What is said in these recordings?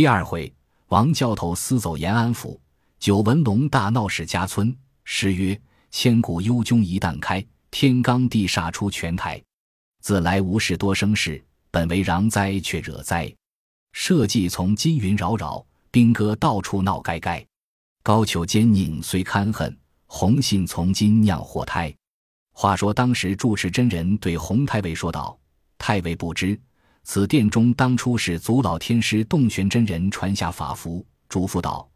第二回，王教头私走延安府，九纹龙大闹史家村。诗曰：“千古幽君一旦开，天罡地煞出全台。自来无事多生事，本为攘灾却惹灾。社稷从金云扰扰，兵戈到处闹该该。高俅奸佞虽堪恨，红杏从今酿祸胎。”话说当时住持真人对洪太尉说道：“太尉不知。”此殿中当初是祖老天师洞玄真人传下法符，嘱咐道：“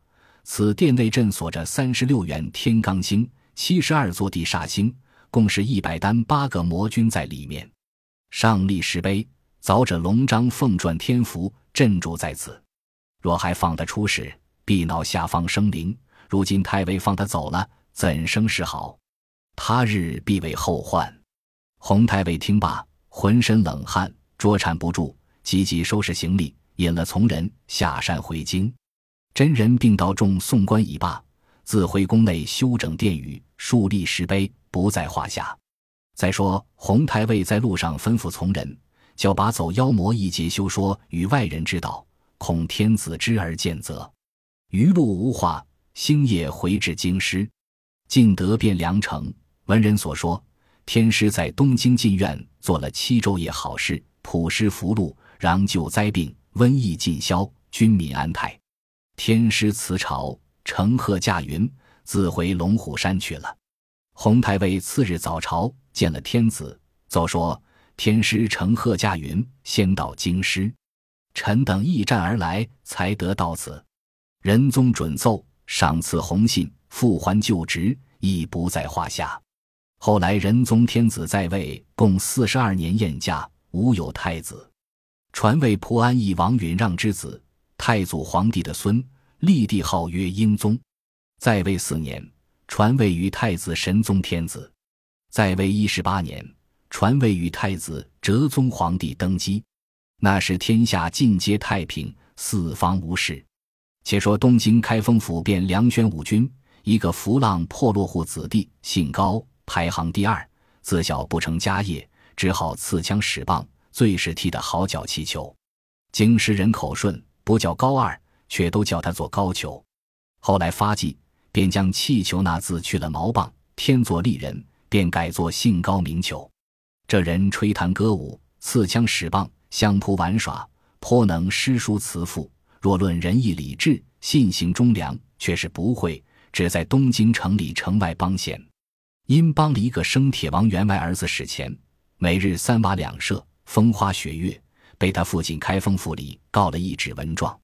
此殿内镇锁着三十六元天罡星，七十二座地煞星，共是一百单八个魔君在里面。上立石碑，凿着龙章凤篆天符，镇住在此。若还放得出事，必恼下方生灵。如今太尉放他走了，怎生是好？他日必为后患。”洪太尉听罢，浑身冷汗。捉缠不住，急急收拾行李，引了从人下山回京。真人并道众送官已罢，自回宫内修整殿宇，树立石碑，不在话下。再说洪太尉在路上吩咐从人，叫把走妖魔一节休说与外人知道，恐天子知而见责。余路无话，星夜回至京师，进得汴梁城，闻人所说，天师在东京进院做了七昼夜好事。普施福禄，攘救灾病，瘟疫尽消，军民安泰。天师辞朝，乘鹤驾云，自回龙虎山去了。洪太尉次日早朝见了天子，奏说天师乘鹤驾云，先到京师，臣等驿站而来，才得到此。仁宗准奏，赏赐红信，复还旧职，亦不在话下。后来仁宗天子在位共四十二年，宴驾。无有太子，传位蒲安义王允让之子，太祖皇帝的孙，立帝号曰英宗，在位四年，传位于太子神宗天子，在位一十八年，传位于太子哲宗皇帝登基。那时天下尽皆太平，四方无事。且说东京开封府变梁宣武军一个浮浪破落户子弟，姓高，排行第二，自小不成家业。只好刺枪使棒，最是踢得好脚气球。京师人口顺，不叫高二，却都叫他做高俅。后来发迹，便将气球那字去了毛棒，天作丽人，便改作姓高名俅。这人吹弹歌舞，刺枪使棒，相扑玩耍，颇能诗书词赋。若论仁义礼智，信行忠良，却是不会。只在东京城里城外帮闲，因帮了一个生铁王员外儿子使钱。每日三瓦两舍，风花雪月，被他父亲开封府里告了一纸文状，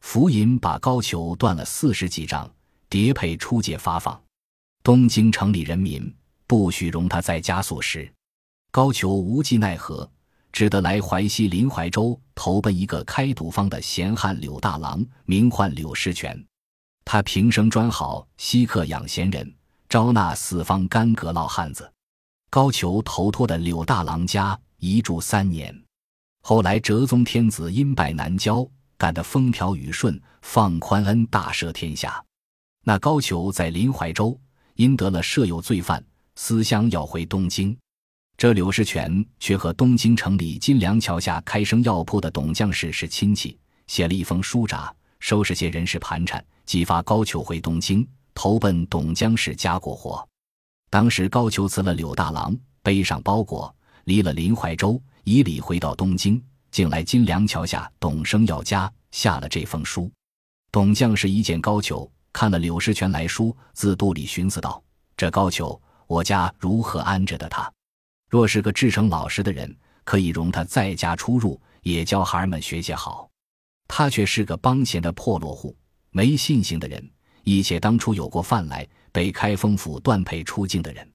福银把高俅断了四十几丈，叠配出界发放。东京城里人民不许容他在家宿食，高俅无计奈何，只得来淮西临淮州投奔一个开赌坊的闲汉柳大郎，名唤柳师全。他平生专好稀客养闲人，招纳四方干戈老汉子。高俅投托的柳大郎家一住三年，后来哲宗天子因拜南郊，干得风调雨顺，放宽恩，大赦天下。那高俅在临淮州因得了设有罪犯，思乡要回东京。这柳世全却和东京城里金梁桥下开生药铺的董将士是亲戚，写了一封书札，收拾些人事盘缠，激发高俅回东京投奔董将士家过活。当时高俅辞了柳大郎，背上包裹，离了临淮州，以礼回到东京，竟来金梁桥下董生药家下了这封书。董将士一见高俅，看了柳师全来书，自肚里寻思道：“这高俅，我家如何安着的他？若是个至诚老实的人，可以容他在家出入，也教孩儿们学些好。他却是个帮闲的破落户，没信心的人。”一且当初有过犯来，被开封府断配出境的人，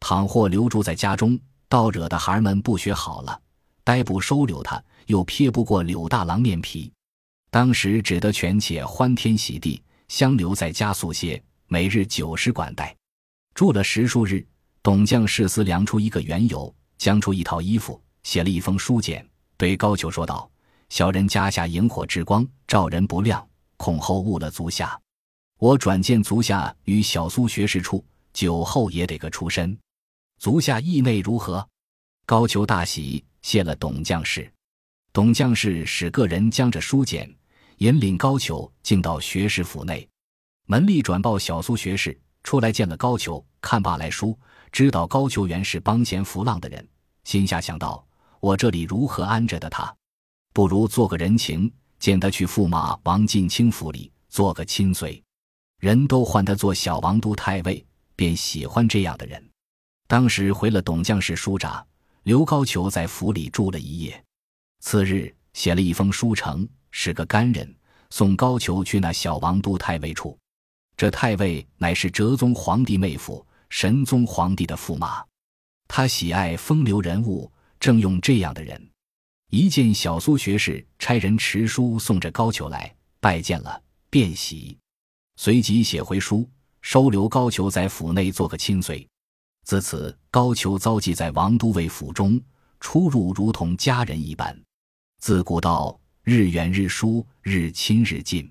倘或留住在家中，倒惹得孩儿们不学好了，逮捕收留他，又撇不过柳大郎面皮。当时只得权且欢天喜地，相留在家宿歇，每日酒食管待。住了十数日，董将士思量出一个缘由，将出一套衣服，写了一封书简，对高俅说道：“小人家下萤火之光，照人不亮，恐后误了足下。”我转见足下与小苏学士处，酒后也得个出身。足下意内如何？高俅大喜，谢了董将士。董将士使个人将这书简引领高俅进到学士府内。门吏转报小苏学士出来见了高俅，看罢来书，知道高俅原是帮闲浮浪的人，心下想到：我这里如何安着的他？不如做个人情，见他去驸马王进清府里做个亲随。人都唤他做小王都太尉，便喜欢这样的人。当时回了董将士书札，刘高俅在府里住了一夜。次日写了一封书呈，是个干人，送高俅去那小王都太尉处。这太尉乃是哲宗皇帝妹夫神宗皇帝的驸马，他喜爱风流人物，正用这样的人。一见小苏学士差人持书送着高俅来拜见了，便喜，随即写回书收留高俅在府内做个亲随。自此，高俅遭际在王都尉府中，出入如同家人一般。自古道日远日疏，日亲日近。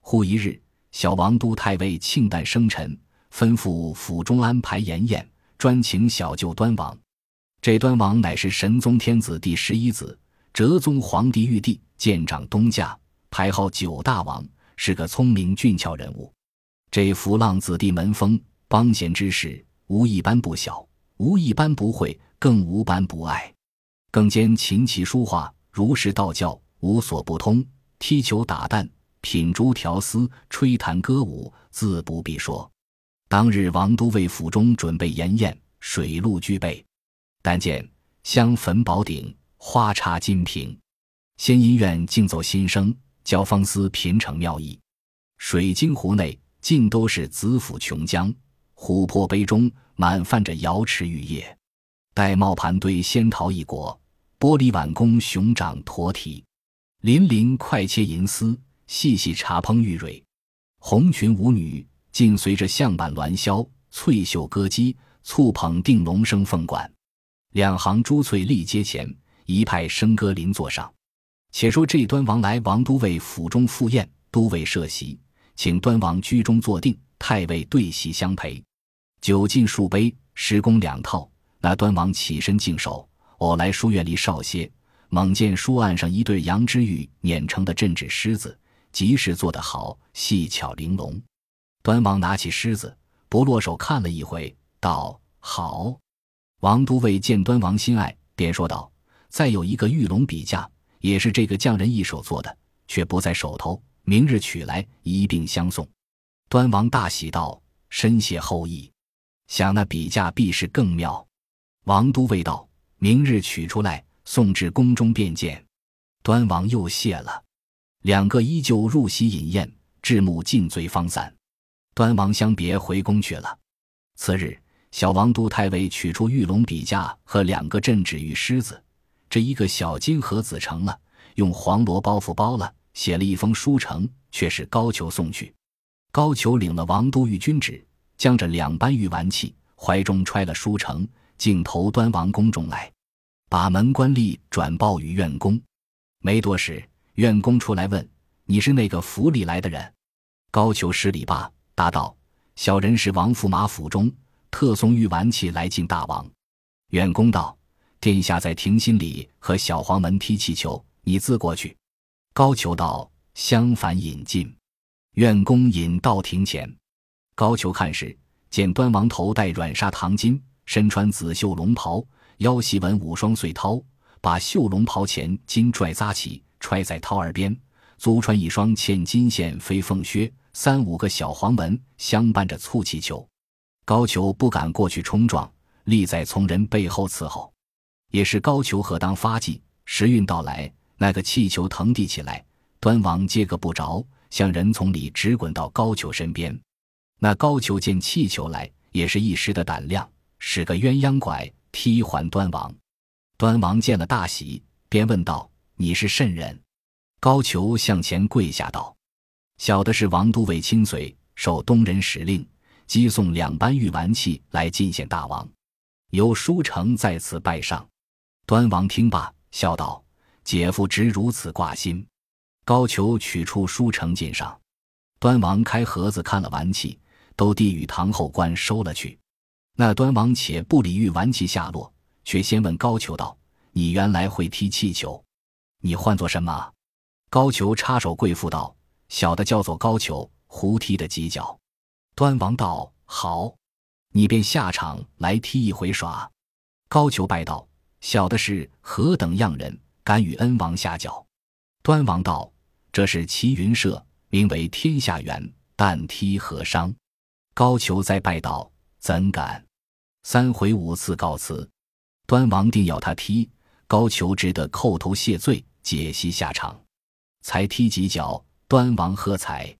忽一日。小王都太尉庆诞生辰，吩咐府中安排筵宴，专请小舅端王。这端王乃是神宗天子第十一子，哲宗皇帝玉帝，见长东家，排号九大王，是个聪明俊俏人物。这浮浪子弟门风，帮闲之事，无一般不晓，无一般不会，更无般不爱。更兼琴棋书画，儒释道教，无所不通，踢球打弹。品珠调丝，吹弹歌舞，自不必说。当日王都尉府中准备筵宴，水陆俱备。但见香焚宝鼎，花插金瓶，仙音院静奏新声，交方司品逞妙意。水晶壶内尽都是紫府琼浆，琥珀杯中满泛着瑶池玉液。玳瑁盘堆仙桃一果，玻璃碗供熊掌驼蹄，鳞鳞快切银丝。细细茶烹玉蕊，红裙舞女尽随着象板鸾箫，翠袖歌姬簇捧定龙生凤管，两行珠翠立阶前，一派笙歌临座上。且说这端王来王都尉府中赴宴，都尉设席，请端王居中坐定，太尉对席相陪。酒尽数杯，十公两套。那端王起身敬手，偶来书院里少歇，猛见书案上一对羊脂玉碾成的镇纸狮子。即使做得好，细巧玲珑。端王拿起狮子，不落手看了一回，道：“好。”王都尉见端王心爱，便说道：“再有一个玉龙笔架，也是这个匠人一手做的，却不在手头，明日取来一并相送。”端王大喜道：“深谢厚意，想那笔架必是更妙。”王都尉道：“明日取出来，送至宫中便见。”端王又谢了。两个依旧入席饮宴，至暮尽醉方散。端王相别回宫去了。次日，小王都太尉取出玉龙笔架和两个镇纸玉狮子，这一个小金盒子成了，用黄罗包袱包了，写了一封书呈，却是高俅送去。高俅领了王都御军旨，将这两班玉玩器怀中揣了书呈，径投端王宫中来，把门官吏转报于院公。没多时。院公出来问：“你是那个府里来的人？”高俅施礼罢，答道：“小人是王驸马府中特送玉玩器来敬大王。”院公道：“殿下在庭心里和小黄门踢气球，你自过去。”高俅道：“相反引进。”院公引到庭前，高俅看时，见端王头戴软纱唐巾，身穿紫绣龙袍，腰系纹五双穗绦，把绣龙袍前襟拽扎起。揣在绦耳边，足穿一双嵌金线飞凤靴，三五个小黄门相伴着簇气球。高俅不敢过去冲撞，立在从人背后伺候。也是高俅何当发迹，时运到来，那个气球腾地起来，端王接个不着，向人丛里直滚到高俅身边。那高俅见气球来，也是一时的胆量，使个鸳鸯拐踢还端王。端王见了大喜，便问道。你是甚人？高俅向前跪下道：“小的是王都尉亲随，受东人使令，击送两班玉玩器来进献大王，有书呈在此拜上。”端王听罢，笑道：“姐夫直如此挂心。”高俅取出书呈进上，端王开盒子看了玩器，都递与堂后官收了去。那端王且不理玉玩器下落，却先问高俅道：“你原来会踢气球？”你唤作什么？高俅插手贵妇道：“小的叫做高俅，胡踢的几脚。”端王道：“好，你便下场来踢一回耍。”高俅拜道：“小的是何等样人，敢与恩王下脚？”端王道：“这是齐云社，名为天下园，但踢何伤？”高俅再拜道：“怎敢？”三回五次告辞。端王定要他踢，高俅只得叩头谢罪，解席下场。才踢几脚，端王喝彩，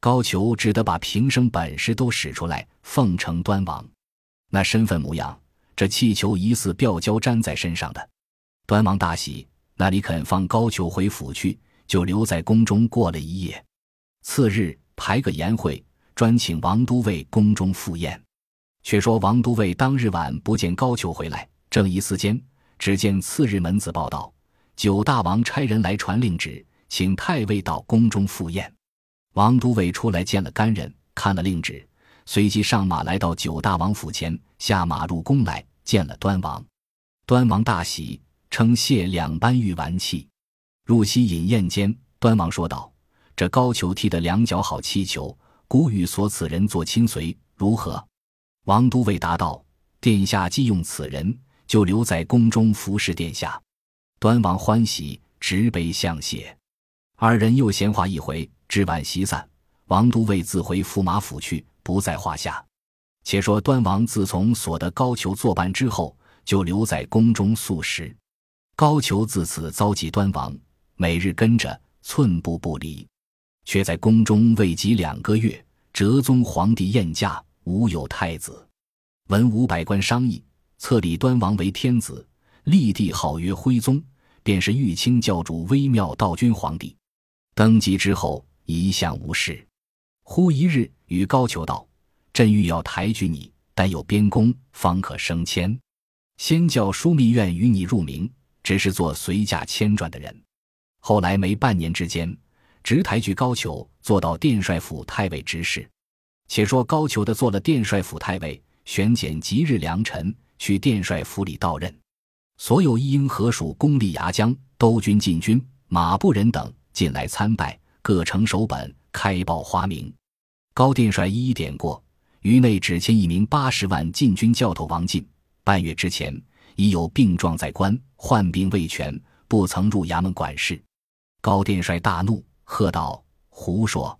高俅只得把平生本事都使出来，奉承端王。那身份模样，这气球疑似吊胶粘在身上的。端王大喜，那里肯放高俅回府去，就留在宫中过了一夜。次日排个筵会，专请王都尉宫中赴宴。却说王都尉当日晚不见高俅回来，正疑思间，只见次日门子报道，九大王差人来传令旨。请太尉到宫中赴宴，王都尉出来见了干人，看了令旨，随即上马来到九大王府前，下马入宫来见了端王。端王大喜，称谢两班玉玩器。入席饮宴间，端王说道：“这高俅踢的两脚好气球，古语所此人做亲随，如何？”王都尉答道：“殿下既用此人，就留在宫中服侍殿下。”端王欢喜，执杯相谢。二人又闲话一回，至晚席散，王都尉自回驸马府去，不在话下。且说端王自从所得高俅作伴之后，就留在宫中宿食。高俅自此遭忌端王，每日跟着，寸步不离。却在宫中未及两个月，哲宗皇帝宴驾，无有太子。文武百官商议，册立端王为天子，立帝号曰徽宗，便是玉清教主微妙道君皇帝。登基之后一向无事，忽一日与高俅道：“朕欲要抬举你，但有边功，方可升迁。先叫枢密院与你入名，只是做随驾迁转的人。后来没半年之间，直抬举高俅做到殿帅府太尉执事。且说高俅的做了殿帅府太尉，选拣吉日良辰去殿帅府里到任。所有一应河属公吏牙将、都军禁军、马步人等。”进来参拜，各呈手本，开报花名。高殿帅一一点过，于内只签一名八十万禁军教头王进。半月之前，已有病状在官，患病未痊，不曾入衙门管事。高殿帅大怒，喝道：“胡说！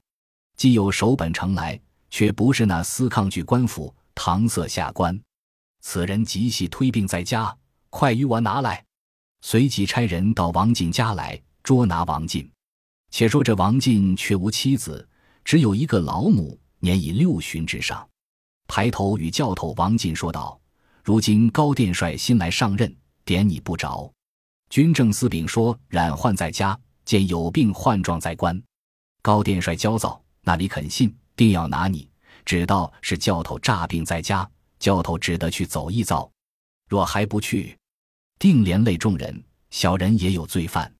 既有守本呈来，却不是那司抗拒官府搪塞下官。此人急系推病在家，快与我拿来！”随即差人到王进家来捉拿王进。且说这王进却无妻子，只有一个老母，年已六旬之上。抬头与教头王进说道：“如今高殿帅新来上任，点你不着。军政司禀说染患在家，见有病患状在官。高殿帅焦躁，那里肯信，定要拿你。只道是教头诈病在家，教头只得去走一遭。若还不去，定连累众人。小人也有罪犯。”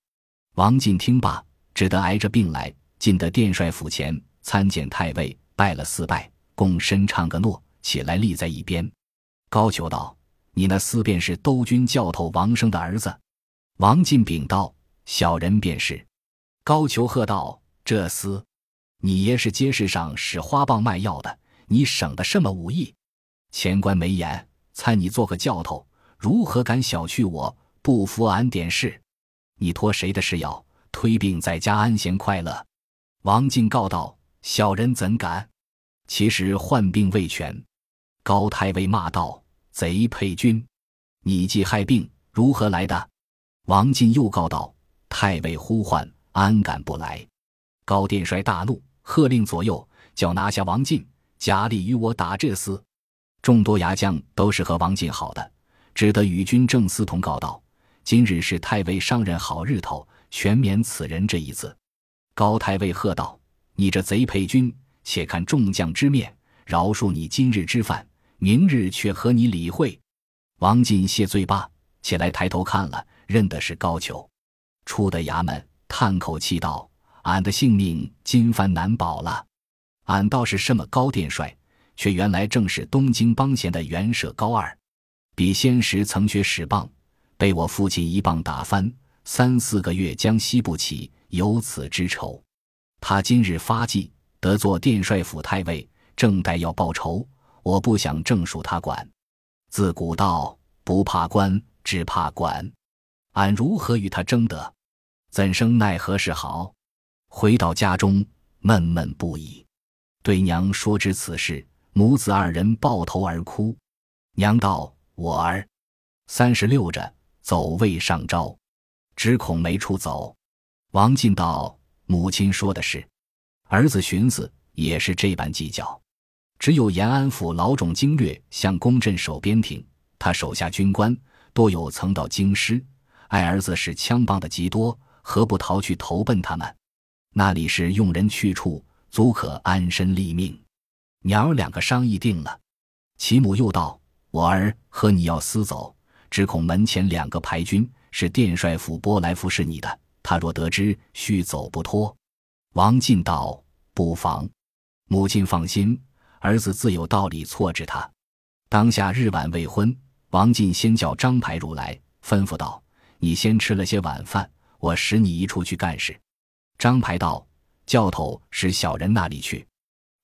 王进听罢。只得挨着病来，进得殿帅府前参见太尉，拜了四拜，躬身唱个诺，起来立在一边。高俅道：“你那厮便是兜军教头王生的儿子。”王进禀道：“小人便是。”高俅喝道：“这厮，你爷是街市上使花棒卖药的，你省得什么武艺？前官没眼，猜你做个教头，如何敢小觑我？不服俺点事？你托谁的事要？”推病在家安闲快乐，王进告道：“小人怎敢？其实患病未全。”高太尉骂道：“贼配军！你既害病，如何来的？”王进又告道：“太尉呼唤，安敢不来？”高殿帅大怒，喝令左右叫拿下王进，假力与我打这厮。众多牙将都是和王进好的，只得与军正司同告道：“今日是太尉上任好日头。”全免此人这一字。高太尉喝道：“你这贼配军，且看众将之面，饶恕你今日之犯，明日却和你理会。”王进谢罪罢，起来抬头看了，认的是高俅。出的衙门，叹口气道：“俺的性命今番难保了。俺倒是什么高殿帅，却原来正是东京帮闲的元舍高二。比先时曾学使棒，被我父亲一棒打翻。”三四个月将息不起，有此之仇。他今日发迹，得做殿帅府太尉，正待要报仇。我不想正属他管。自古道，不怕官，只怕管。俺如何与他争得？怎生奈何是好？回到家中，闷闷不已。对娘说知此事，母子二人抱头而哭。娘道：“我儿三十六着，走未上朝，只恐没处走。”王进道：“母亲说的是。”儿子寻思，也是这般计较。只有延安府老种经略向公镇守边庭，他手下军官多有曾到京师，爱儿子使枪棒的极多，何不逃去投奔他们？那里是用人去处，足可安身立命。娘儿两个商议定了。其母又道：“我儿和你要私走，只恐门前两个排军是殿帅府拨来服侍你的，他若得知，须走不脱。”王进道：“不妨，母亲放心。”儿子自有道理错置他。当下日晚未婚，王进先叫张排入来，吩咐道：“你先吃了些晚饭，我使你一处去干事。”张排道：“教头使小人那里去？”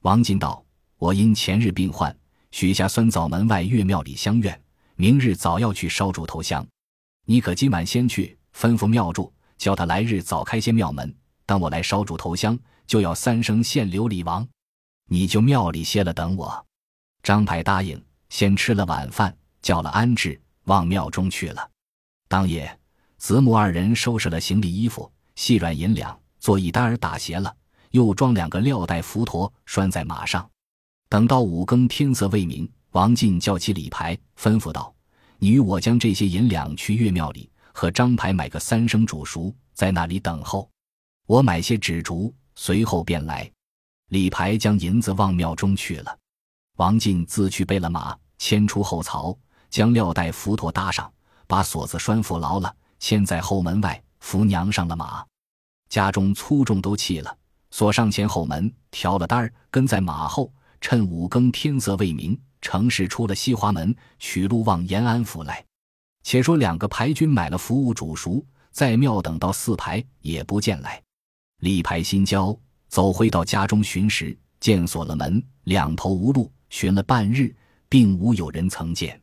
王进道：“我因前日病患，许下酸枣门外岳庙里相愿，明日早要去烧烛投香。你可今晚先去，吩咐庙祝，叫他来日早开些庙门。当我来烧烛投香，就要三声献琉璃王。”你就庙里歇了，等我。张排答应，先吃了晚饭，叫了安置，往庙中去了。当夜，子母二人收拾了行李、衣服、细软银两，做一单儿打斜了，又装两个料带浮驼，拴在马上。等到五更天色未明，王进叫起李排，吩咐道：“你与我将这些银两去岳庙里，和张排买个三升煮熟，在那里等候。我买些纸烛，随后便来。”李排将银子往庙中去了，王进自去备了马，牵出后槽，将料带浮驼搭上，把锁子拴缚牢了，牵在后门外，扶娘上了马。家中粗重都弃了，锁上前后门，挑了担儿，跟在马后，趁五更天色未明，乘势出了西华门，取路往延安府来。且说两个排军买了服务煮熟，在庙等到四排也不见来，李排心焦。走回到家中寻时，见锁了门，两头无路，寻了半日，并无有人曾见。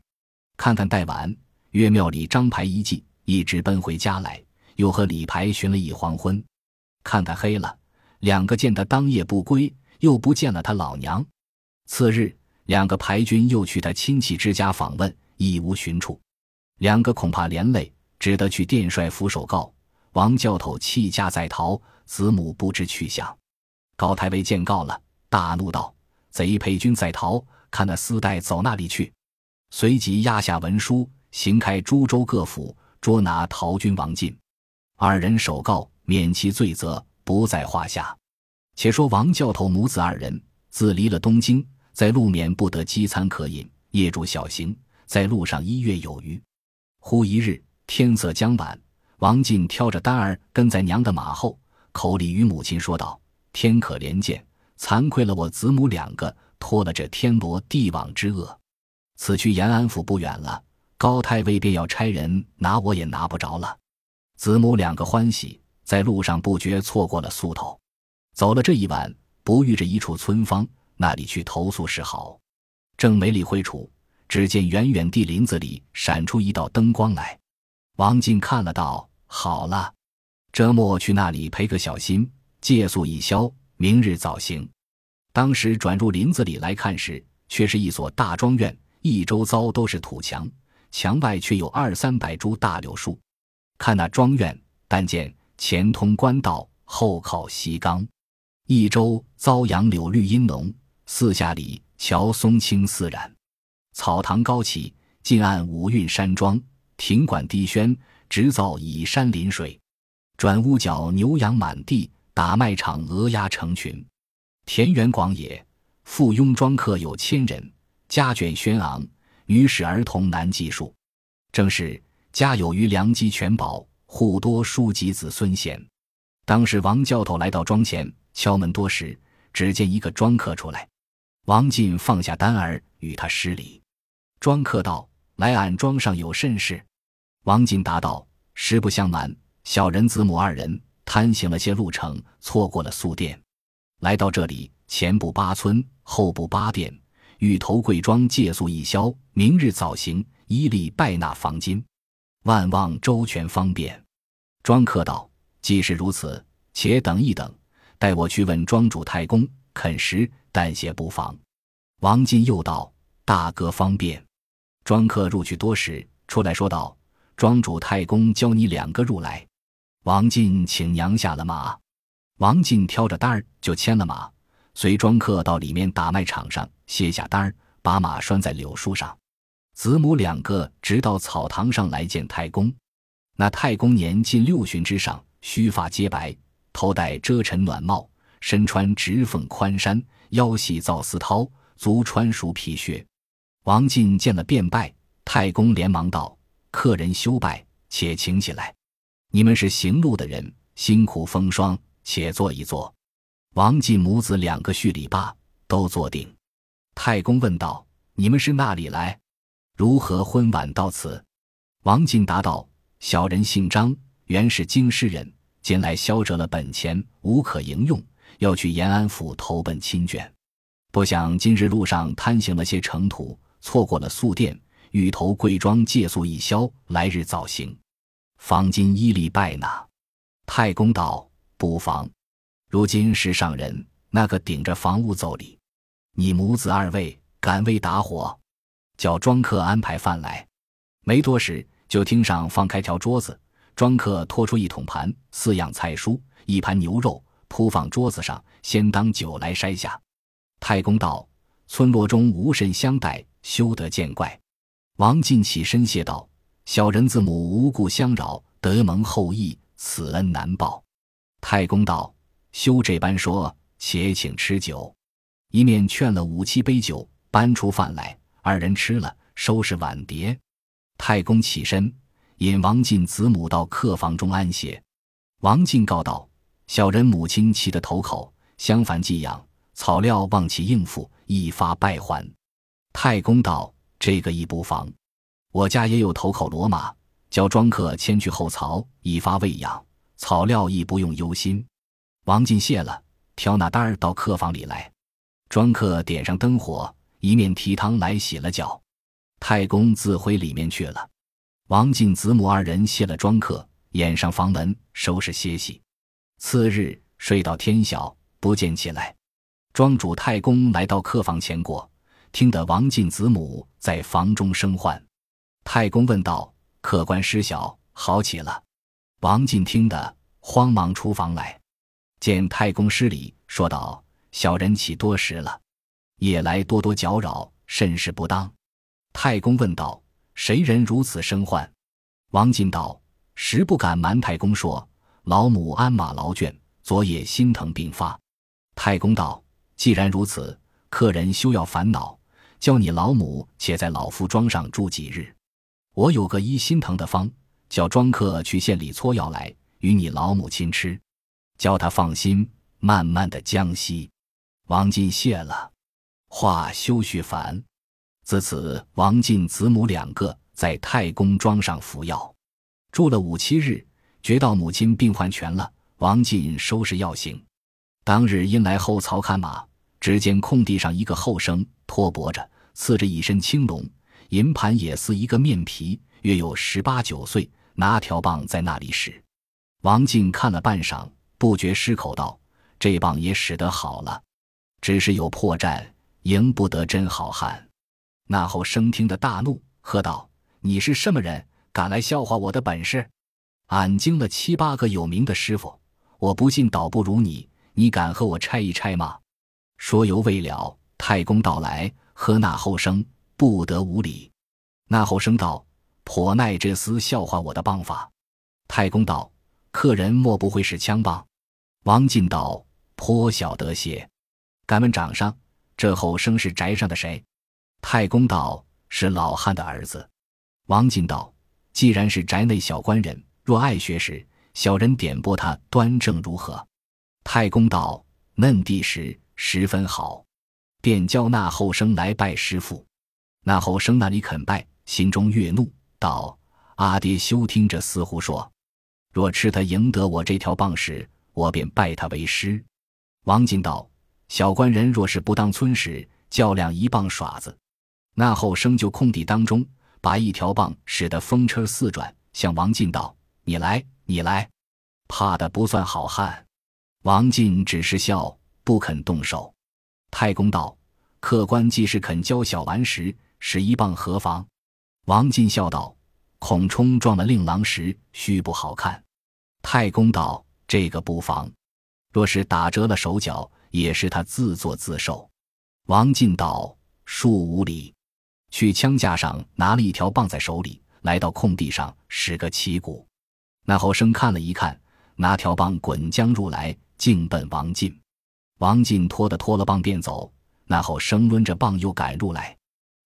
看看待晚，岳庙里张牌一记，一直奔回家来，又和李排寻了一黄昏。看他黑了，两个见他当夜不归，又不见了他老娘。次日，两个排军又去他亲戚之家访问，亦无寻处。两个恐怕连累，只得去殿帅府守告。王教头弃家在逃，子母不知去向。高太尉见告了，大怒道：“贼配军在逃，看那丝带走那里去！”随即压下文书，行开诸州各府，捉拿逃军王进。二人首告，免其罪责，不在话下。且说王教头母子二人自离了东京，在路面不得饥餐可饮，夜住小行，在路上一月有余。忽一日天色将晚，王进挑着担儿跟在娘的马后，口里与母亲说道。天可怜见，惭愧了我子母两个，拖了这天罗地网之恶。此去延安府不远了，高太尉便要差人拿我也拿不着了。子母两个欢喜，在路上不觉错过了宿头。走了这一晚，不遇着一处村坊，那里去投宿是好。正没理会处，只见远远地林子里闪出一道灯光来。王进看了道：“好了，这末去那里赔个小心。”借宿一宵，明日早行。当时转入林子里来看时，却是一所大庄院，一周遭都是土墙，墙外却有二三百株大柳树。看那庄院，但见前通官道，后靠西冈，一周遭杨柳绿荫浓，四下里乔松青似染，草堂高起，近岸五韵山庄，亭馆低轩，直造倚山临水，转屋角牛羊满地。打卖场鹅鸭成群，田园广野，附庸庄客有千人，家眷轩昂，女使儿童难计数。正是家有余良机全饱，户多书籍子孙贤。当时王教头来到庄前敲门多时，只见一个庄客出来，王进放下单儿与他施礼。庄客道：“来俺庄上有甚事？”王进答道：“实不相瞒，小人子母二人。”贪行了些路程，错过了宿店。来到这里，前不八村，后不八店，欲投贵庄借宿一宵，明日早行，依例拜纳房金，万望周全方便。庄客道：“既是如此，且等一等，待我去问庄主太公，肯时，但些不妨。”王进又道：“大哥方便。”庄客入去多时，出来说道：“庄主太公教你两个入来。”王进请娘下了马。王进挑着担儿就牵了马，随庄客到里面打卖场上卸下担儿，把马拴在柳树上。子母两个直到草堂上来见太公。那太公年近六旬之上，须发皆白，头戴遮尘暖帽，身穿直缝宽衫，腰系皂丝绦，足穿熟皮靴。王进见了便拜，太公连忙道：“客人休拜，且请起来。你们是行路的人，辛苦风霜。”且坐一坐，王进母子两个叙礼罢，都坐定。太公问道：“你们是那里来？如何昏晚到此？”王进答道：“小人姓张，原是京师人，近来消折了本钱，无可营用，要去延安府投奔亲眷。不想今日路上贪行了些尘土，错过了宿店，欲投贵庄借宿一宵，来日早行。方今依例拜纳。”太公道。不妨，如今是上人，那个顶着房屋走礼。你母子二位敢为打火，叫庄客安排饭来。没多时，就厅上放开条桌子，庄客拖出一桶盘，四样菜蔬，一盘牛肉铺放桌子上，先当酒来筛下。太公道：“村落中无甚相待，休得见怪。”王进起身谢道：“小人自母无故相扰，得蒙厚意，此恩难报。”太公道：“休这般说，且请吃酒。”一面劝了五七杯酒，搬出饭来，二人吃了，收拾碗碟。太公起身，引王进子母到客房中安歇。王进告道：“小人母亲气得头口，相反寄养，草料望其应付，一发败还。”太公道：“这个亦不妨，我家也有头口骡马，叫庄客牵去后槽，以发喂养。”草料亦不用忧心。王进谢了，挑那担儿到客房里来。庄客点上灯火，一面提汤来洗了脚。太公自回里面去了。王进子母二人卸了庄客，掩上房门，收拾歇息。次日睡到天晓，不见起来。庄主太公来到客房前过，听得王进子母在房中生唤。太公问道：“客官失晓，好起了？”王进听得，慌忙出房来，见太公失礼，说道：“小人起多时了，夜来多多搅扰，甚是不当。”太公问道：“谁人如此生患？”王进道：“实不敢瞒太公说，老母鞍马劳倦，昨夜心疼病发。”太公道：“既然如此，客人休要烦恼，叫你老母且在老夫庄上住几日，我有个医心疼的方。”叫庄客去县里搓药来，与你老母亲吃，叫他放心，慢慢的将息。王进谢了，话休叙烦。自此，王进子母两个在太公庄上服药，住了五七日，觉到母亲病患全了。王进收拾药行，当日因来后槽看马，只见空地上一个后生托钵着，刺着一身青龙，银盘也似一个面皮，约有十八九岁。拿条棒在那里使，王进看了半晌，不觉失口道：“这棒也使得好了，只是有破绽，赢不得真好汉。”那后生听得大怒，喝道：“你是什么人，敢来笑话我的本事？俺经了七八个有名的师傅，我不信倒不如你，你敢和我拆一拆吗？”说犹未了，太公到来，喝那后生不得无礼。那后生道。颇耐这厮笑话我的棒法，太公道：“客人莫不会是枪棒？”王进道：“颇晓得些。”敢问掌上，这后生是宅上的谁？太公道：“是老汉的儿子。”王进道：“既然是宅内小官人，若爱学时，小人点拨他端正如何？”太公道：“嫩地时十分好，便叫那后生来拜师傅。”那后生那里肯拜，心中悦怒。道：“阿爹休听这厮胡说，若吃他赢得我这条棒时，我便拜他为师。”王进道：“小官人若是不当村使，较量一棒耍子。”那后生就空地当中，把一条棒使得风车四转，向王进道：“你来，你来。”怕的不算好汉。王进只是笑，不肯动手。太公道：“客官既是肯教小顽石，使一棒何妨？”王进笑道：“孔冲撞了令郎时，须不好看。”太公道：“这个不妨。若是打折了手脚，也是他自作自受。”王进道：“恕无礼。”去枪架上拿了一条棒在手里，来到空地上使个旗鼓。那后生看了一看，拿条棒滚将入来，径奔王进。王进拖的拖了棒便走，那后生抡着棒又赶入来。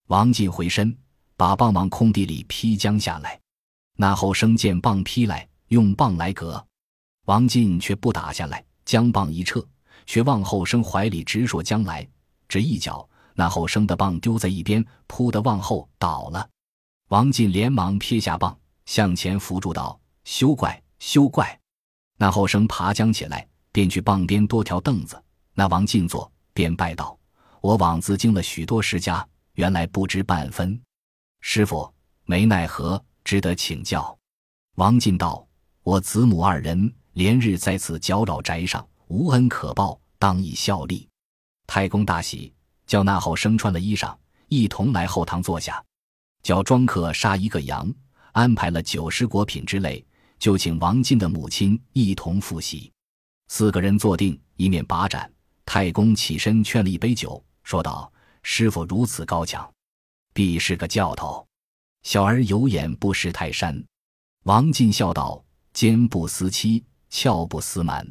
王进回身，把棒往空地里劈将下来。那后生见棒劈来，用棒来隔，王进却不打下来，将棒一撤，却往后生怀里直说将来，只一脚。那后生的棒丢在一边，扑的往后倒了。王进连忙撇下棒，向前扶住道：“休怪，休怪！”那后生爬将起来，便去棒边多条凳子。那王进坐，便拜道：“我枉自经了许多世家，原来不知半分。师傅没奈何，只得请教。”王进道：“我子母二人连日在此搅扰宅上，无恩可报，当以效力。”太公大喜。叫那后生穿了衣裳，一同来后堂坐下。叫庄客杀一个羊，安排了酒食果品之类，就请王进的母亲一同复习。四个人坐定，一面把盏。太公起身劝了一杯酒，说道：“师傅如此高强，必是个教头。小儿有眼不识泰山。”王进笑道：“奸不思妻，俏不思瞒。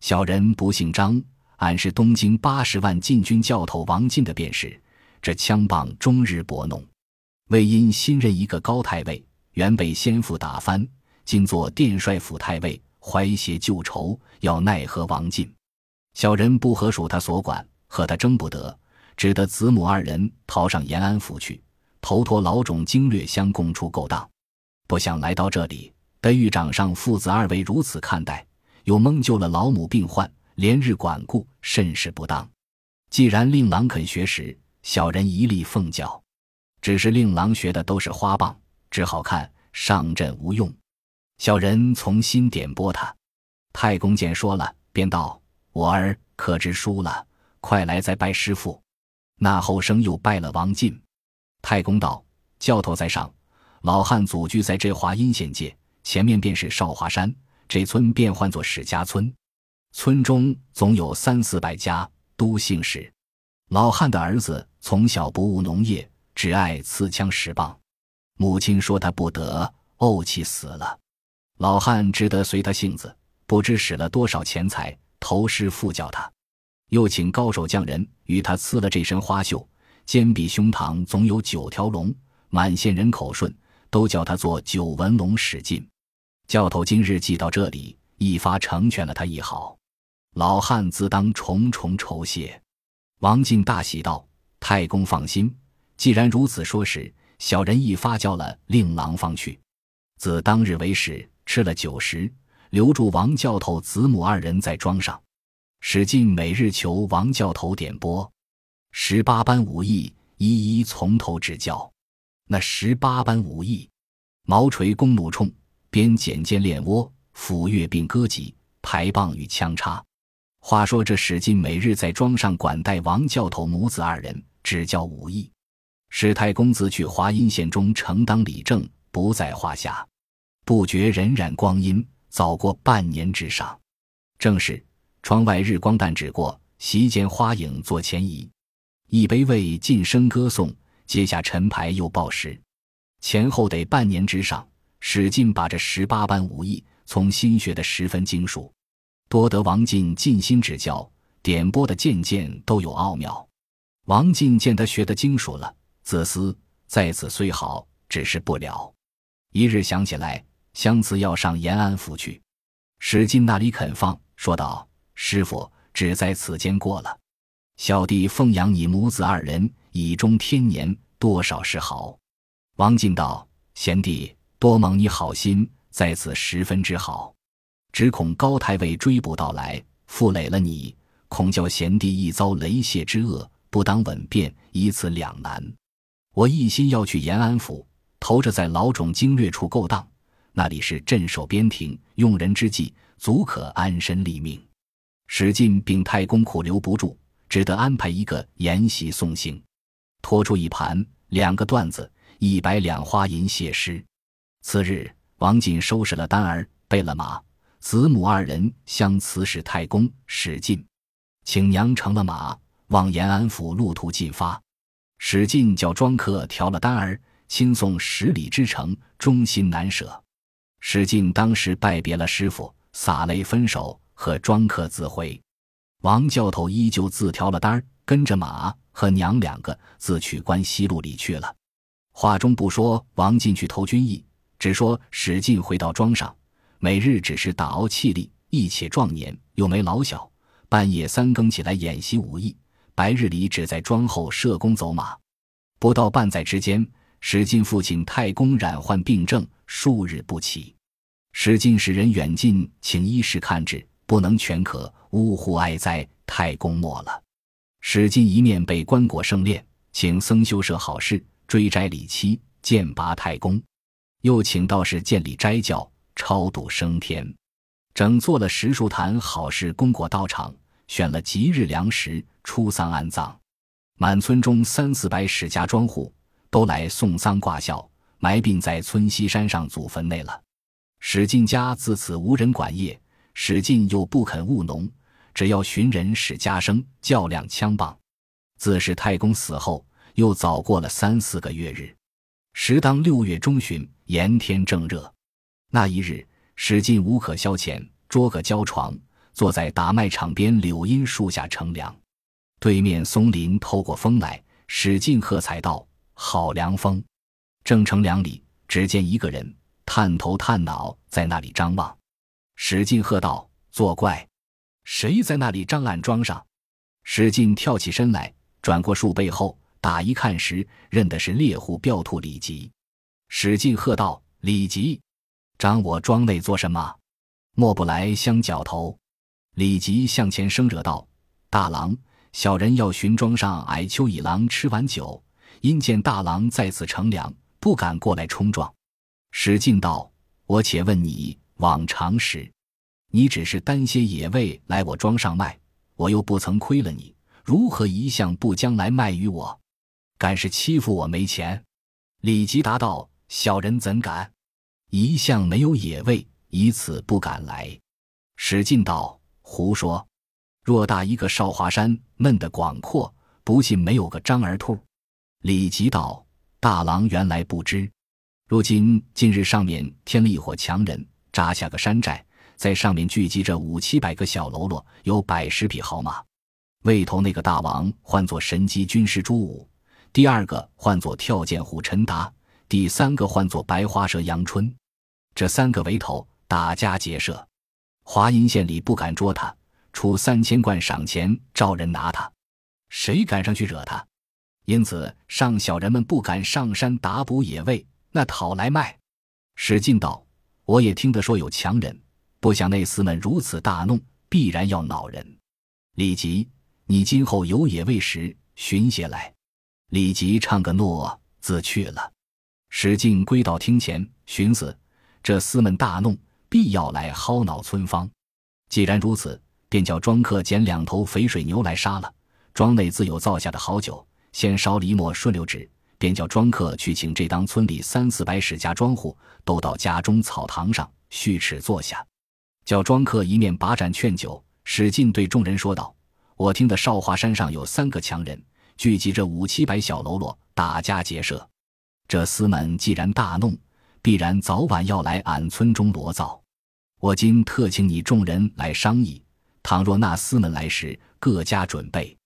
小人不姓张。”俺是东京八十万禁军教头王进的便是，这枪棒终日搏弄，为因新任一个高太尉，原被先父打翻，今做殿帅府太尉，怀挟旧仇，要奈何王进？小人不合属他所管，和他争不得，只得子母二人逃上延安府去，投托老种经略相供出勾当。不想来到这里，得遇掌上父子二位如此看待，又蒙救了老母病患。连日管顾甚是不当，既然令郎肯学时，小人一力奉教。只是令郎学的都是花棒，只好看上阵无用。小人从心点拨他。太公见说了，便道：“我儿可知输了，快来再拜师傅。”那后生又拜了王进。太公道：“教头在上，老汉祖居在这华阴县界，前面便是少华山，这村便唤作史家村。”村中总有三四百家，都姓史。老汉的儿子从小不务农业，只爱刺枪使棒。母亲说他不得，怄气死了。老汉只得随他性子，不知使了多少钱财，投师复教他。又请高手匠人与他刺了这身花绣，肩比胸膛总有九条龙，满县人口顺，都叫他做九纹龙史进。教头今日寄到这里，一发成全了他一好。老汉自当重重酬谢。王进大喜道：“太公放心，既然如此说时，小人一发叫了令郎方去。自当日为始，吃了酒食，留住王教头子母二人在庄上。史进每日求王教头点拨十八般武艺，一一从头指教。那十八般武艺：毛锤弓弩冲，鞭锏剑练窝，斧钺并戈戟，排棒与枪叉。”话说这史进每日在庄上管待王教头母子二人，指教武艺。史太公子去华阴县中承当理政，不在话下。不觉荏苒光阴，早过半年之上。正是窗外日光淡只过，席间花影坐前移。一杯未尽声歌颂，接下陈牌又报时。前后得半年之上，史进把这十八般武艺从新学的十分精熟。多得王进尽心指教，点拨的件件都有奥妙。王进见他学得精熟了，自私在此虽好，只是不了。一日想起来，相辞要上延安府去，史进那里肯放，说道：“师傅只在此间过了，小弟奉养你母子二人，以终天年，多少是好。”王进道：“贤弟多蒙你好心，在此十分之好。只恐高太尉追捕到来，负累了你，恐叫贤弟一遭雷泄之恶，不当稳便，以此两难。我一心要去延安府，投着在老种经略处勾当，那里是镇守边庭，用人之际，足可安身立命。史进禀太公，苦留不住，只得安排一个筵席送行，拖出一盘两个段子，一百两花银谢师。次日，王进收拾了单儿，备了马。子母二人相辞使太公史进，请娘乘了马往延安府路途进发。史进叫庄客调了单儿，亲送十里之程，忠心难舍。史进当时拜别了师傅，洒泪分手，和庄客自回。王教头依旧自调了单儿，跟着马和娘两个自去关西路里去了。话中不说王进去投军役，只说史进回到庄上。每日只是打熬气力，一且壮年，又没老小。半夜三更起来演习武艺，白日里只在庄后射弓走马。不到半载之间，史进父亲太公染患病症，数日不起。史进使人远近请医师看治，不能全可，呜呼哀哉！太公没了。史进一面被棺椁圣殓，请僧修设好事，追斋礼期，见拔太公，又请道士建立斋教。超度升天，整做了十数坛好事，功果道场，选了吉日良时，出丧安葬。满村中三四百史家庄户都来送丧挂孝，埋殡在村西山上祖坟内了。史进家自此无人管业，史进又不肯务农，只要寻人使家生，较量枪棒。自是太公死后，又早过了三四个月日，时当六月中旬，炎天正热。那一日，史进无可消遣，捉个胶床，坐在打麦场边柳荫树下乘凉。对面松林透过风来，史进喝彩道：“好凉风！”正乘凉里，只见一个人探头探脑在那里张望。史进喝道：“作怪！谁在那里张暗桩上？”史进跳起身来，转过树背后，打一看时，认的是猎户镖兔李吉。史进喝道：“李吉！”张我庄内做什么？莫不来相搅头？李吉向前生惹道：“大郎，小人要寻庄上矮丘乙郎吃完酒，因见大郎在此乘凉，不敢过来冲撞。”史进道：“我且问你，往常时，你只是担些野味来我庄上卖，我又不曾亏了你，如何一向不将来卖与我？敢是欺负我没钱？”李吉答道：“小人怎敢？”一向没有野味，以此不敢来。史进道：“胡说！偌大一个少华山，闷得广阔，不信没有个张儿兔。”李吉道：“大郎原来不知，如今近日上面添了一伙强人，扎下个山寨，在上面聚集着五七百个小喽啰，有百十匹好马。魏头那个大王唤作神机军师朱武，第二个唤作跳涧虎陈达，第三个唤作白花蛇杨春。”这三个为头打家劫舍，华阴县里不敢捉他，出三千贯赏钱召人拿他，谁敢上去惹他？因此上小人们不敢上山打捕野味，那讨来卖。史进道：“我也听得说有强人，不想那厮们如此大怒，必然要恼人。李吉，你今后有野味时，寻些来。”李吉唱个诺，自去了。史进归到厅前，寻思。这厮们大怒，必要来薅恼村方。既然如此，便叫庄客捡两头肥水牛来杀了。庄内自有造下的好酒，先烧李抹顺溜纸，便叫庄客去请这当村里三四百史家庄户，都到家中草堂上续齿坐下。叫庄客一面把盏劝酒，史进对众人说道：“我听得少华山上有三个强人，聚集着五七百小喽啰，打家劫舍。这厮们既然大怒。”必然早晚要来俺村中罗造，我今特请你众人来商议。倘若那厮们来时，各家准备，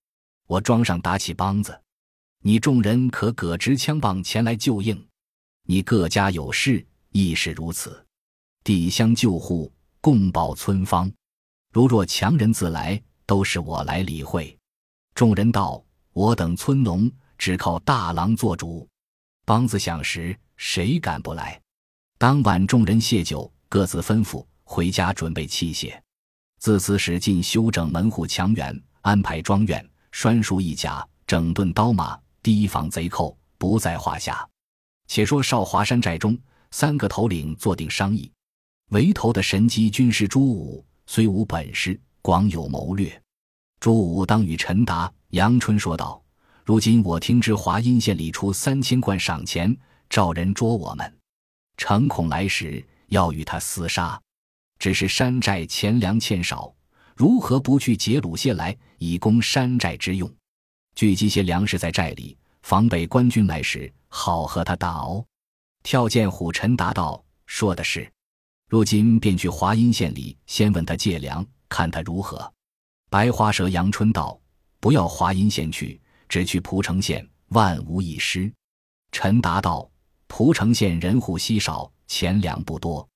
我庄上打起梆子，你众人可葛直枪棒前来救应。你各家有事亦是如此，抵相救护，共保村方。如若强人自来，都是我来理会。众人道：“我等村农只靠大郎做主。梆子响时，谁敢不来？”当晚，众人谢酒，各自吩咐回家准备器械。自此，使劲修整门户墙垣，安排庄院，拴树一甲，整顿刀马，提防贼寇，不在话下。且说少华山寨中，三个头领坐定商议。围头的神机军师朱武，虽无本事，广有谋略。朱武当与陈达、杨春说道：“如今我听知华阴县里出三千贯赏钱，召人捉我们，诚恐来时要与他厮杀。只是山寨钱粮欠少，如何不去劫鲁县来，以供山寨之用？聚集些粮食在寨里，防备官军来时，好和他打熬。”跳涧虎陈达道：“说的是。”如今便去华阴县里，先问他借粮，看他如何。白花蛇杨春道：“不要华阴县去，只去蒲城县，万无一失。”陈达道：“蒲城县人户稀少，钱粮不多，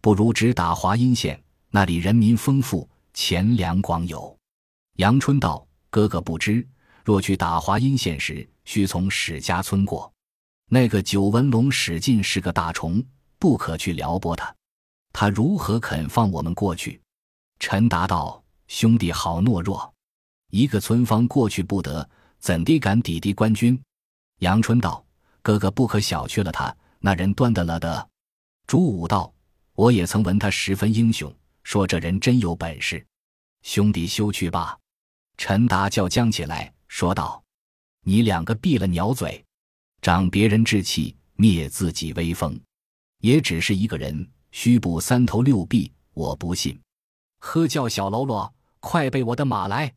不如直打华阴县，那里人民丰富，钱粮广有。”杨春道：“哥哥不知，若去打华阴县时，须从史家村过。那个九纹龙史进是个大虫，不可去撩拨他。”他如何肯放我们过去？陈达道：“兄弟好懦弱，一个村坊过去不得，怎地敢抵敌官军？”杨春道：“哥哥不可小觑了他，那人端得了的。”朱武道：“我也曾闻他十分英雄，说这人真有本事。兄弟休去吧。”陈达叫将起来，说道：“你两个闭了鸟嘴，长别人志气，灭自己威风，也只是一个人。”虚补三头六臂，我不信。喝叫小喽啰，快备我的马来！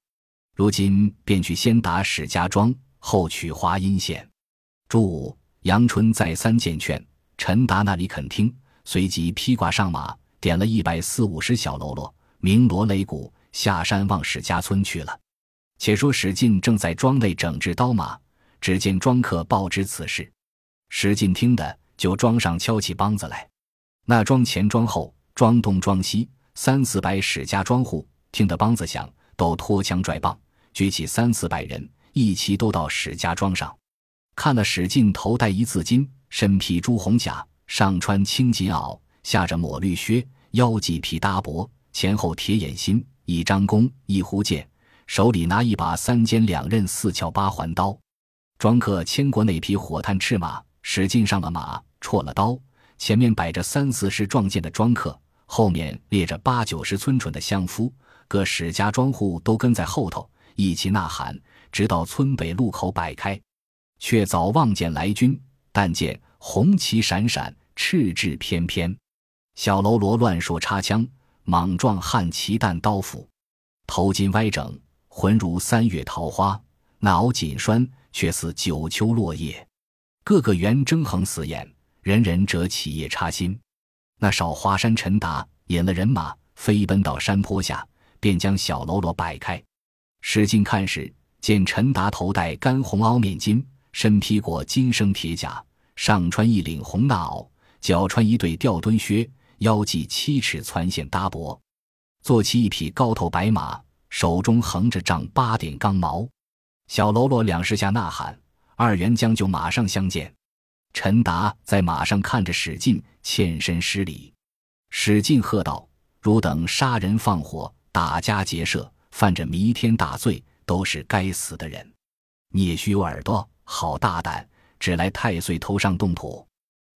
如今便去先打史家庄，后取华阴县。朱武、杨春再三见劝，陈达那里肯听，随即披挂上马，点了一百四五十小喽啰，鸣锣擂鼓，下山往史家村去了。且说史进正在庄内整治刀马，只见庄客报知此事，史进听得，就庄上敲起梆子来。那庄前庄后庄东庄西三四百史家庄户听得梆子响，都脱枪拽棒，举起三四百人，一齐都到史家庄上。看了史进头戴一字巾，身披朱红甲，上穿青锦袄，下着抹绿靴，腰系皮搭帛，前后铁眼心，一张弓，一呼剑，手里拿一把三尖两刃四鞘八环刀。庄客牵过那匹火炭赤马，史进上了马，戳了刀。前面摆着三四十壮健的庄客，后面列着八九十村蠢的乡夫，各史家庄户都跟在后头一起呐喊，直到村北路口摆开。却早望见来军，但见红旗闪闪，赤帜翩翩，小喽啰乱槊插枪，莽撞汉旗弹刀斧，头巾歪整，浑如三月桃花；那袄紧拴，却似九秋落叶，个个圆睁横死眼。人人折起夜插心，那少华山陈达引了人马飞奔到山坡下，便将小喽啰摆开。使劲看时，见陈达头戴干红凹面巾，身披过金生铁甲，上穿一领红大袄，脚穿一对吊墩靴，腰系七尺攒线搭帛，坐骑一匹高头白马，手中横着丈八点钢矛。小喽啰两时下呐喊，二员将就马上相见。陈达在马上看着史进，欠身施礼。史进喝道：“汝等杀人放火，打家劫舍，犯着弥天大罪，都是该死的人！聂须有耳朵，好大胆，只来太岁头上动土。”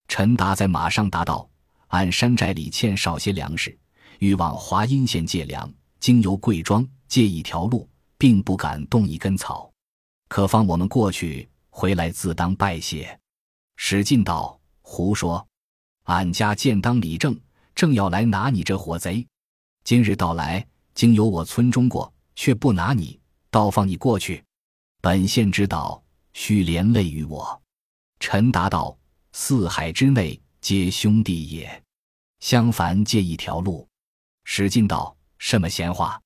陈达在马上答道：“俺山寨里欠少些粮食，欲往华阴县借粮，经由贵庄借一条路，并不敢动一根草，可放我们过去，回来自当拜谢。”史进道：“胡说！俺家建当理正，正要来拿你这伙贼。今日到来，经由我村中过，却不拿你，倒放你过去。本县知道，须连累于我。”陈达道：“四海之内皆兄弟也，相凡借一条路。”史进道：“什么闲话？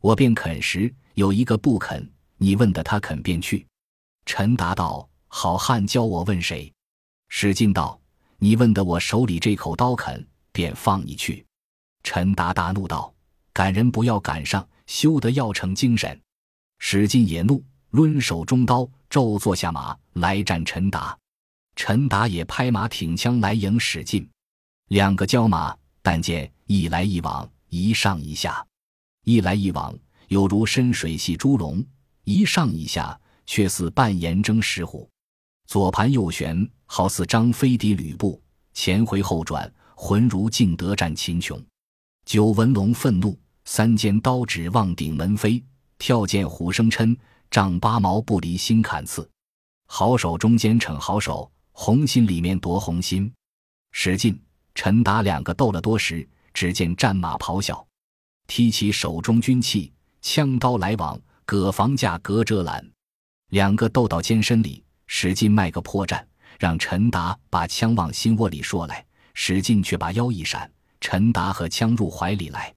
我便肯时，有一个不肯。你问的他肯便去。”陈达道：“好汉教我问谁？”史进道：“你问得我手里这口刀肯，便放你去。”陈达大怒道：“赶人不要赶上，休得要逞精神！”史进也怒，抡手中刀，骤坐下马来战陈达。陈达也拍马挺枪来迎史进，两个交马，但见一来一往，一上一下，一来一往，有如深水系猪笼；一上一下，却似半岩争石虎。左盘右旋，好似张飞敌吕布，前回后转，浑如敬德战秦琼。九纹龙愤怒，三尖刀指望顶门飞，跳剑虎生嗔，丈八矛不离心坎刺。好手中间逞好手，红心里面夺红心。史进、陈达两个斗了多时，只见战马咆哮，提起手中军器，枪刀来往，葛房架，隔遮拦。两个斗到肩身里。史进卖个破绽，让陈达把枪往心窝里说来。史进却把腰一闪，陈达和枪入怀里来。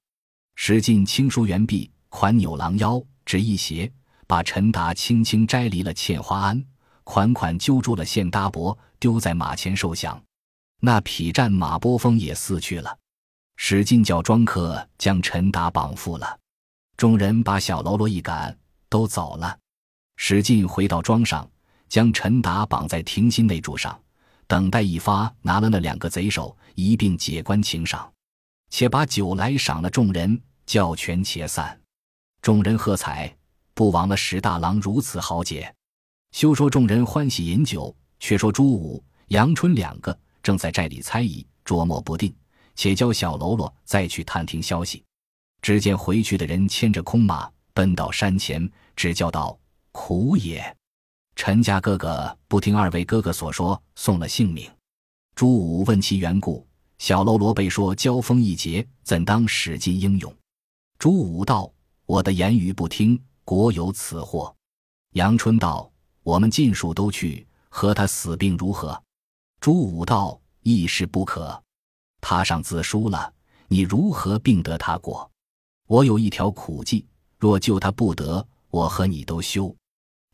史进轻舒猿臂，款扭狼腰，只一斜，把陈达轻轻摘离了茜花鞍，款款揪住了线搭脖，丢在马前受降。那匹战马波峰也似去了。史进叫庄客将陈达绑缚了。众人把小喽啰一赶，都走了。史进回到庄上。将陈达绑在亭心内柱上，等待一发，拿了那两个贼首一并解官请赏，且把酒来赏了众人，叫权且散。众人喝彩，不枉了史大郎如此豪杰。休说众人欢喜饮酒，却说朱武、杨春两个正在寨里猜疑，捉摸不定，且叫小喽啰再去探听消息。只见回去的人牵着空马奔到山前，只叫道：“苦也！”陈家哥哥不听二位哥哥所说，送了性命。朱武问其缘故，小喽啰被说交锋一劫，怎当使尽英勇？朱武道：“我的言语不听，国有此祸。”杨春道：“我们尽数都去，和他死病如何？”朱武道：“一时不可。他上自输了，你如何并得他过？我有一条苦计，若救他不得，我和你都休。”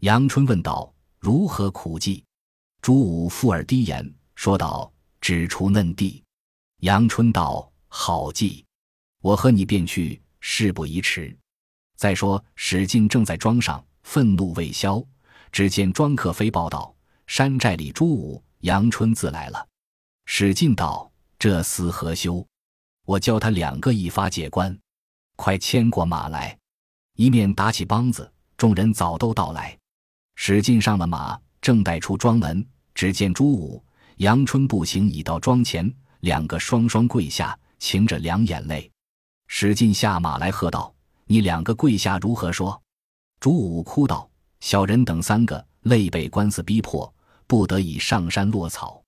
杨春问道：“如何苦计？”朱武附耳低言说道：“只除嫩地。”杨春道：“好计，我和你便去，事不宜迟。再说史进正在庄上，愤怒未消，只见庄客飞报道：山寨里朱武、杨春自来了。史进道：“这厮何休？我教他两个一发解关，快牵过马来。”一面打起梆子，众人早都到来。史进上了马，正待出庄门，只见朱武、杨春步行已到庄前，两个双双跪下，噙着两眼泪。史进下马来，喝道：“你两个跪下，如何说？”朱武哭道：“小人等三个，累被官司逼迫，不得已上山落草。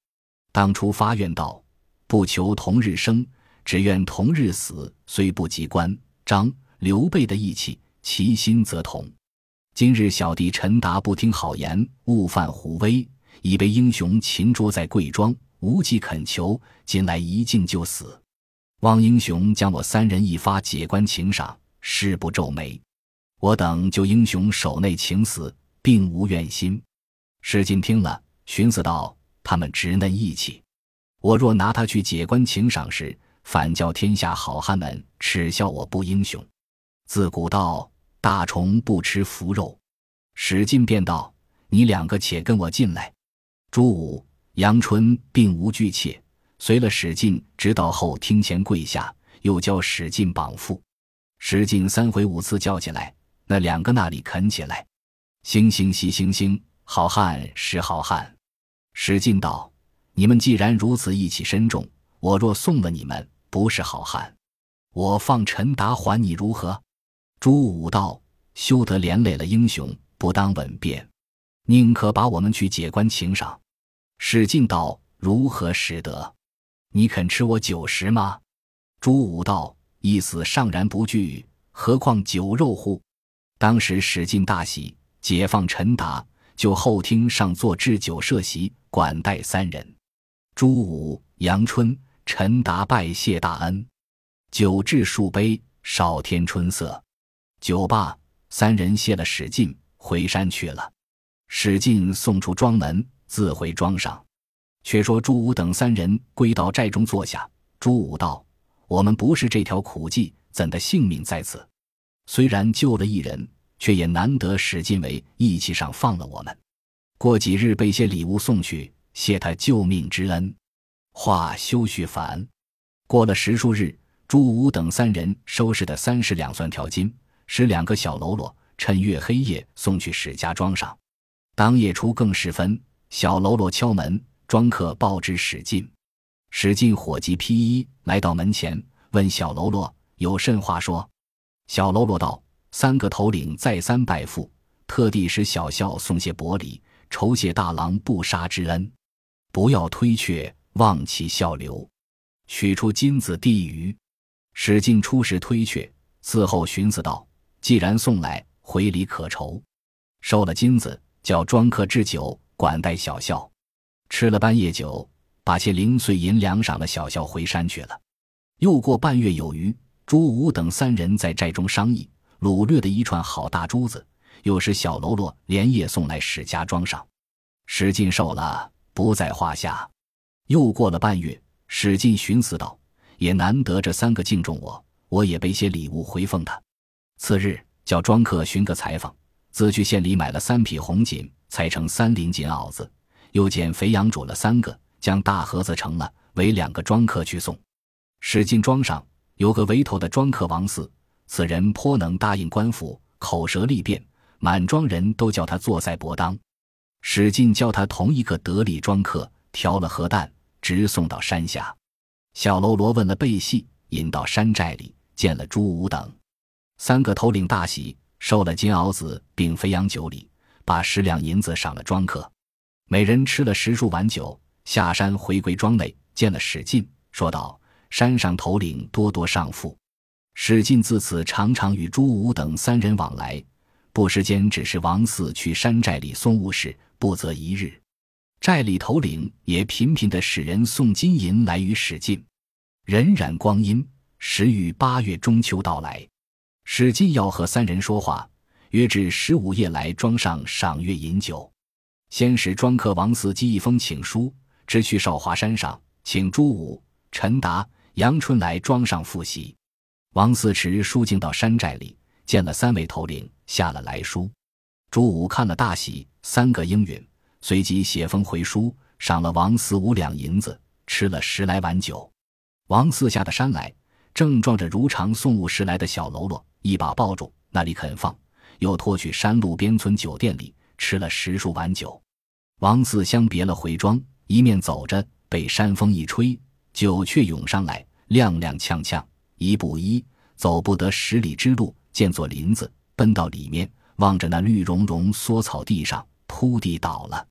当初发愿道：不求同日生，只愿同日死。虽不及关张刘备的义气，其心则同。”今日小弟陈达不听好言，误犯虎威，已被英雄擒捉在贵庄，无计恳求，今来一进就死。望英雄将我三人一发解官请赏，誓不皱眉。我等就英雄手内请死，并无怨心。史进听了，寻思道：他们直嫩义气，我若拿他去解官请赏时，反叫天下好汉们耻笑我不英雄。自古道。大虫不吃腐肉，史进便道：“你两个且跟我进来。”朱武、杨春并无惧怯，随了史进直到后厅前跪下，又叫史进绑缚。史进三回五次叫起来，那两个那里肯起来？星星系星星，好汉是好汉。史进道：“你们既然如此义气深重，我若送了你们，不是好汉，我放陈达还你如何？”朱武道：“休得连累了英雄，不当稳便，宁可把我们去解官请赏。”史进道：“如何使得？你肯吃我酒食吗？”朱武道：“意思尚然不惧，何况酒肉乎？”当时史进大喜，解放陈达，就后厅上坐置酒设席，管待三人。朱武、杨春、陈达拜谢大恩，酒至数杯，少添春色。酒罢，三人谢了史进，回山去了。史进送出庄门，自回庄上。却说朱武等三人归到寨中坐下。朱武道：“我们不是这条苦计，怎的性命在此？虽然救了一人，却也难得史进为义气上放了我们。过几日备些礼物送去，谢他救命之恩。”话休叙烦。过了十数日，朱武等三人收拾的三十两算条金，使两个小喽啰趁月黑夜送去史家庄上。当夜初更时分，小喽啰敲门，庄客报知史进。史进火急披衣来到门前，问小喽啰有甚话说。小喽啰道：“三个头领再三拜复，特地使小校送些薄礼，酬谢大郎不杀之恩，不要推却，望其效留。”取出金子递于史进，出时推却，嗣后寻思道：“既然送来，回礼可酬。”收了金子，叫庄客置酒管待小校，吃了半夜酒，把些零碎银两赏了小校，回山去了。又过半月有余，朱武等三人在寨中商议，掳掠的一串好大珠子，又是小喽啰连夜送来史家庄上，史进受了，不在话下。又过了半月。史进寻思道：“也难得这三个敬重我，我也备些礼物回奉他。”次日，叫庄客寻个裁缝，自去县里买了三匹红锦，裁成三领锦袄子，又见肥羊煮了三个，将大盒子成了，为两个庄客去送。史进庄上有个围头的庄客王四，此人颇能答应官府，口舌利辩，满庄人都叫他坐在伯当。史进教他同一个得力庄客挑了核弹。直送到山下，小喽啰问了背细，引到山寨里见了朱武等三个头领，大喜，收了金鳌子并肥羊酒礼，把十两银子赏了庄客，每人吃了十数碗酒，下山回归庄内，见了史进，说道：“山上头领多多上赋。”史进自此常常与朱武等三人往来，不时间只是王四去山寨里送物事，不择一日。寨里头领也频频的使人送金银来与史进。荏苒光阴，时遇八月中秋到来，史进要和三人说话，约至十五夜来庄上赏月饮酒。先使庄客王四寄一封请书，直去少华山上，请朱武、陈达、杨春来庄上复习。王四持书径到山寨里，见了三位头领，下了来书。朱武看了大喜，三个应允。随即写封回书，赏了王四五两银子，吃了十来碗酒。王四下的山来，正撞着如常送物时来的小喽啰，一把抱住，那里肯放，又拖去山路边村酒店里吃了十数碗酒。王四相别了回庄，一面走着，被山风一吹，酒却涌上来，踉踉跄跄，一步一走不得十里之路，见座林子，奔到里面，望着那绿茸茸缩草地上。扑地倒了，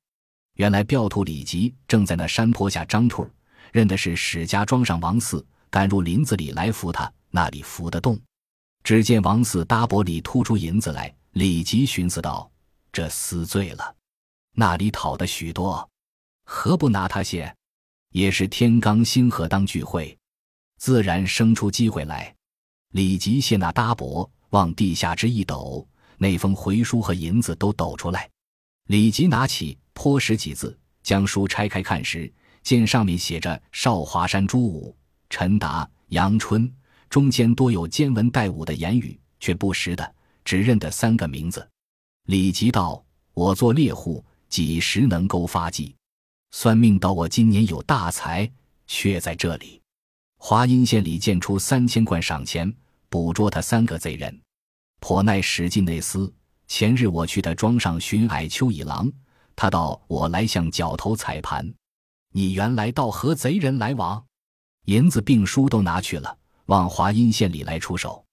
原来镖徒李吉正在那山坡下张兔，认的是史家庄上王四，赶入林子里来扶他，那里扶得动？只见王四搭脖里吐出银子来，李吉寻思道：“这死罪了，那里讨得许多，何不拿他些？也是天罡星河当聚会，自然生出机会来。”李吉谢那搭脖，往地下之一抖，那封回书和银子都抖出来。李吉拿起，颇识几字，将书拆开看时，见上面写着“少华山朱武、陈达、杨春”，中间多有兼文带武的言语，却不识的，只认得三个名字。李吉道：“我做猎户，几时能够发迹？算命道我今年有大财，却在这里。华阴县里见出三千贯赏钱，捕捉他三个贼人，颇耐使尽内司。”前日我去他庄上寻矮丘乙郎，他道我来向角头踩盘。你原来道和贼人来往，银子并书都拿去了，往华阴县里来出手。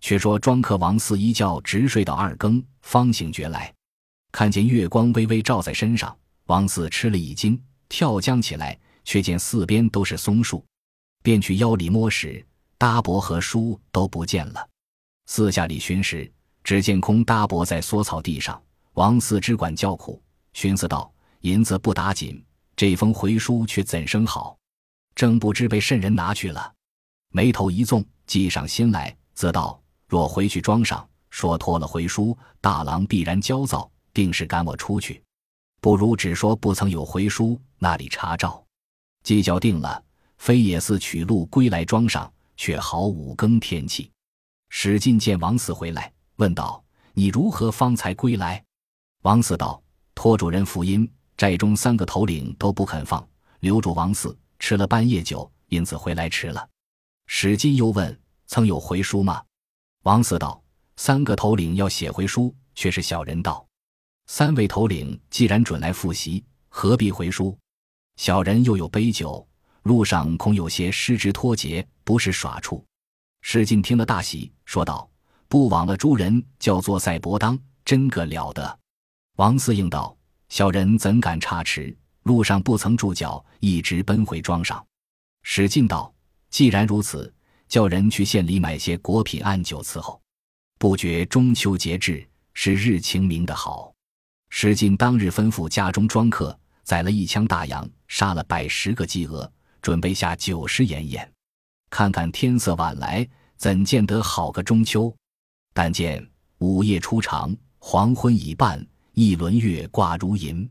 却说庄客王四一觉直睡到二更，方醒觉来，看见月光微微照在身上，王四吃了一惊，跳江起来，却见四边都是松树，便去腰里摸时，搭帛和书都不见了。四下里寻时。只见空搭脖在缩草地上，王四只管叫苦，寻思道：“银子不打紧，这封回书却怎生好？正不知被甚人拿去了。”眉头一纵，计上心来，自道：“若回去庄上说托了回书，大郎必然焦躁，定是赶我出去。不如只说不曾有回书，那里查照？计较定了，非也似取路归来庄上，却好五更天气。”史进见王四回来。问道：“你如何方才归来？”王四道：“托主人福音，寨中三个头领都不肯放，留住王四吃了半夜酒，因此回来迟了。”史进又问：“曾有回书吗？”王四道：“三个头领要写回书，却是小人道。三位头领既然准来复习，何必回书？小人又有杯酒，路上恐有些失职脱节，不是耍处。”史进听了大喜，说道：“不枉了诸人叫做赛伯当，真个了得。”王四应道：“小人怎敢差池？路上不曾住脚，一直奔回庄上。”史进道：“既然如此，叫人去县里买些果品按酒伺候。不觉中秋节至，是日晴明的好。”史进当日吩咐家中庄客宰了一枪大羊，杀了百十个鸡鹅，准备下酒食筵宴。看看天色晚来，怎见得好个中秋？但见午夜初长，黄昏已半。一轮月挂如银，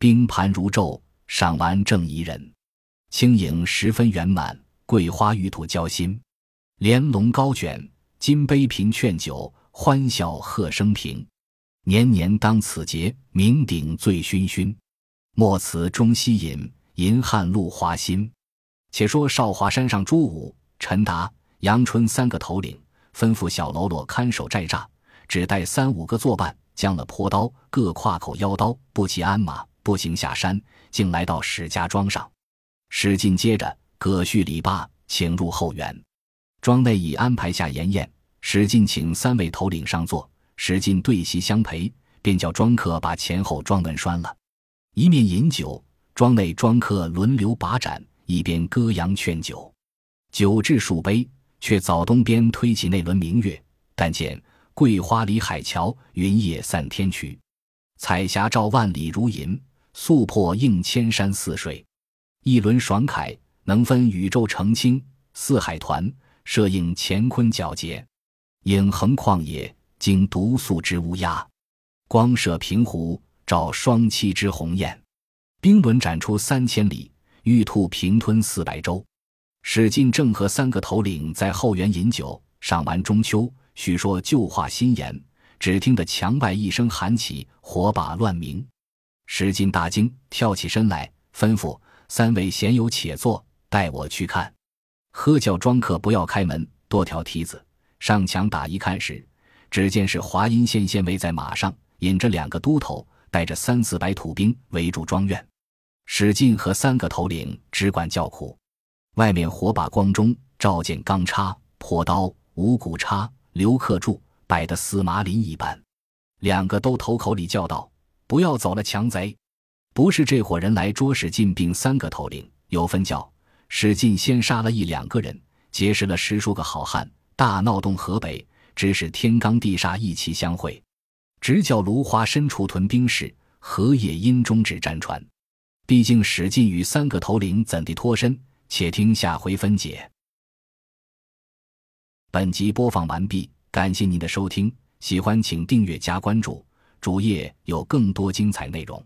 冰盘如昼，赏玩正宜人。轻盈十分圆满，桂花玉兔交心。莲笼高卷，金杯频劝酒，欢笑贺生平。年年当此节，酩酊醉醺醺。莫辞中西饮，银汉露花心。且说少华山上，朱武、陈达、杨春三个头领，吩咐小喽啰看守寨栅，只带三五个作伴。将了坡刀，各挎口腰刀，不骑鞍马，步行下山，竟来到史家庄上。史进接着葛序礼罢，请入后园。庄内已安排下筵宴，史进请三位头领上座，史进对席相陪，便叫庄客把前后庄门拴了，一面饮酒，庄内庄客轮流把盏，一边歌扬劝酒。酒至数杯，却早东边推起那轮明月，但见。桂花里海桥，云叶散天曲，彩霞照万里如银，素破映千山似水。一轮爽凯，能分宇宙澄清，四海团，摄映乾坤皎洁。影横旷野，经独宿之乌鸦；光射平湖，照双栖之鸿雁。冰轮展出三千里，玉兔平吞四百州。史进正和三个头领在后园饮酒，赏完中秋。许说旧话新言，只听得墙外一声喊起，火把乱鸣。史进大惊，跳起身来，吩咐三位贤友且坐，带我去看。喝叫庄客不要开门，多条梯子上墙打一看时，只见是华阴县县尉在马上，引着两个都头，带着三四百土兵围住庄院。史进和三个头领只管叫苦。外面火把光中，照见钢叉、破刀、五谷叉。刘克柱摆得司马林一般，两个都头口里叫道：“不要走了，强贼！”不是这伙人来捉史进，并三个头领有分教。史进先杀了一两个人，结识了十数个好汉，大闹东河北，指使天罡地煞一齐相会，直叫芦花深处屯兵士，河野阴中指战船。毕竟史进与三个头领怎地脱身？且听下回分解。本集播放完毕，感谢您的收听，喜欢请订阅加关注，主页有更多精彩内容。